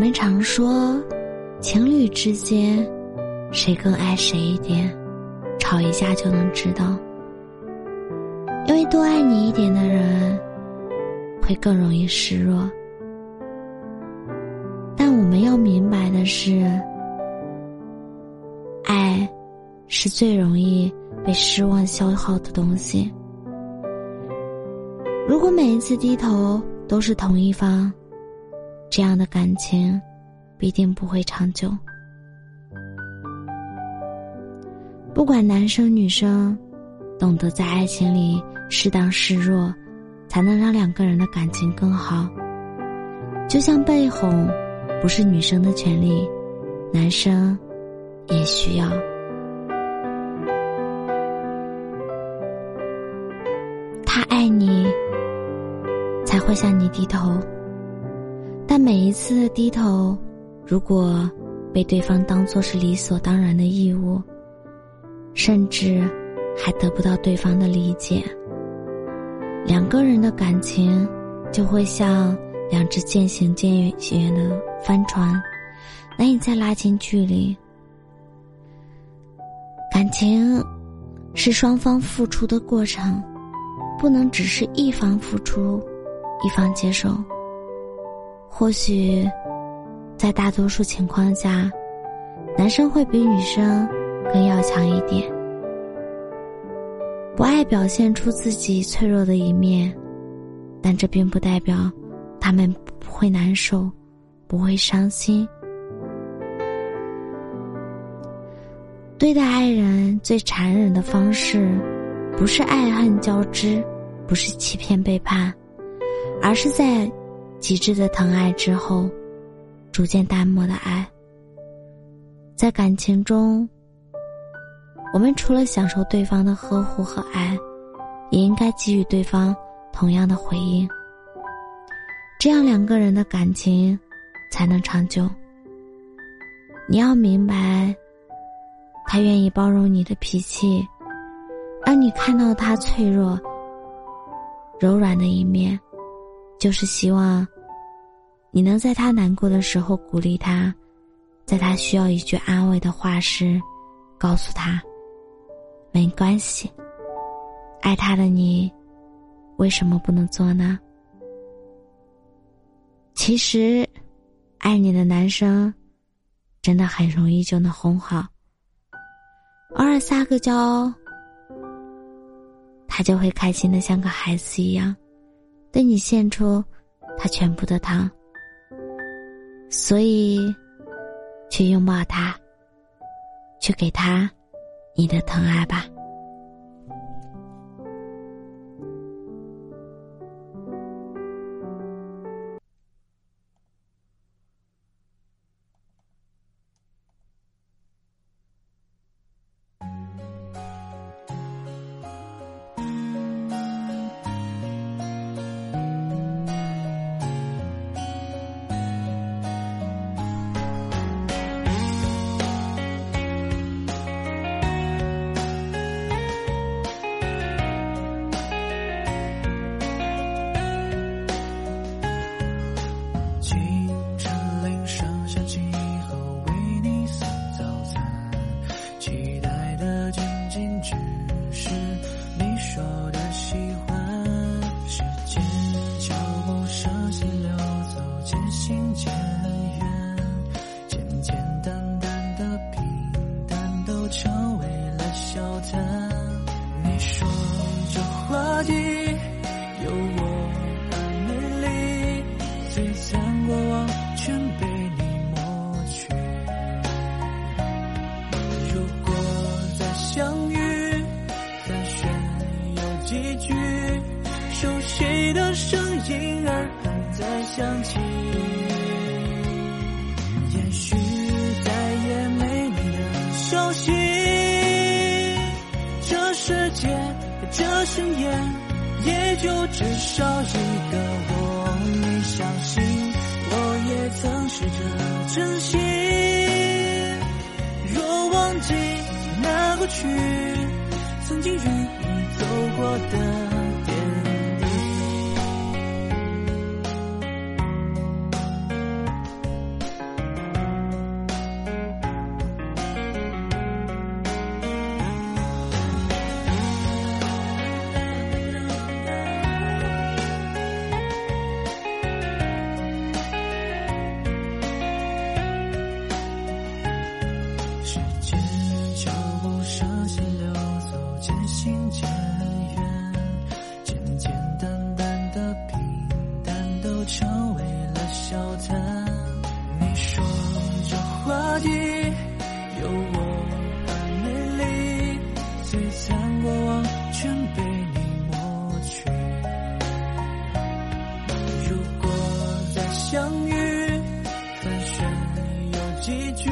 我们常说，情侣之间谁更爱谁一点，吵一架就能知道。因为多爱你一点的人，会更容易示弱。但我们要明白的是，爱是最容易被失望消耗的东西。如果每一次低头都是同一方。这样的感情，必定不会长久。不管男生女生，懂得在爱情里适当示弱，才能让两个人的感情更好。就像被哄，不是女生的权利，男生也需要。他爱你，才会向你低头。但每一次低头，如果被对方当作是理所当然的义务，甚至还得不到对方的理解，两个人的感情就会像两只渐行渐远的帆船，难以再拉近距离。感情是双方付出的过程，不能只是一方付出，一方接受。或许，在大多数情况下，男生会比女生更要强一点，不爱表现出自己脆弱的一面，但这并不代表他们不会难受，不会伤心。对待爱人最残忍的方式，不是爱恨交织，不是欺骗背叛，而是在。极致的疼爱之后，逐渐淡漠的爱。在感情中，我们除了享受对方的呵护和爱，也应该给予对方同样的回应。这样两个人的感情才能长久。你要明白，他愿意包容你的脾气，让你看到他脆弱、柔软的一面。就是希望，你能在他难过的时候鼓励他，在他需要一句安慰的话时，告诉他，没关系。爱他的你，为什么不能做呢？其实，爱你的男生，真的很容易就能哄好。偶尔撒个娇，他就会开心的像个孩子一样。对你献出他全部的糖，所以去拥抱他，去给他你的疼爱吧。有我的美丽，璀璨过往全被你抹去。如果再相遇，寒暄有几句，熟悉的声音耳畔再响起，也许。界这深夜也就至少一个我。你相信，我也曾试着珍惜。若忘记那过去，曾经与你走过的。这些流走，渐行渐远，简简单单的平淡都成为了笑谈。你说这话题有我般美丽，璀璨过往全被你抹去。如果再相遇，寒暄有几句，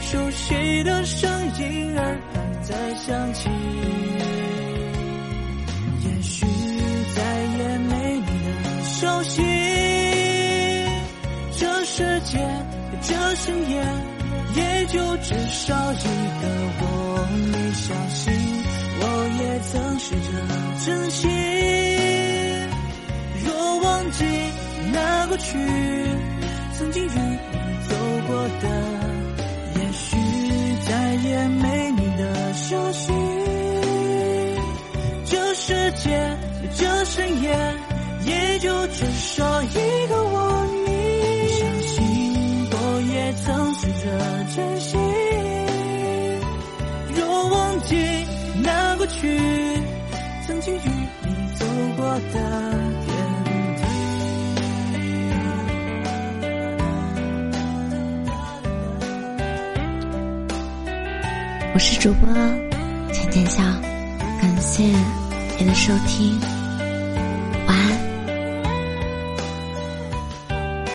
熟悉的声。音儿还在想起，也许再也没你的消息。这世界这深夜也就至少一个我。你相信，我也曾试着珍惜。若忘记那过去，曾经与你走过的。这深夜也就只说一个我。你相信我也曾试着珍惜，若忘记那过去，曾经与你走过的。我是主播浅浅笑，感谢你的收听，晚安。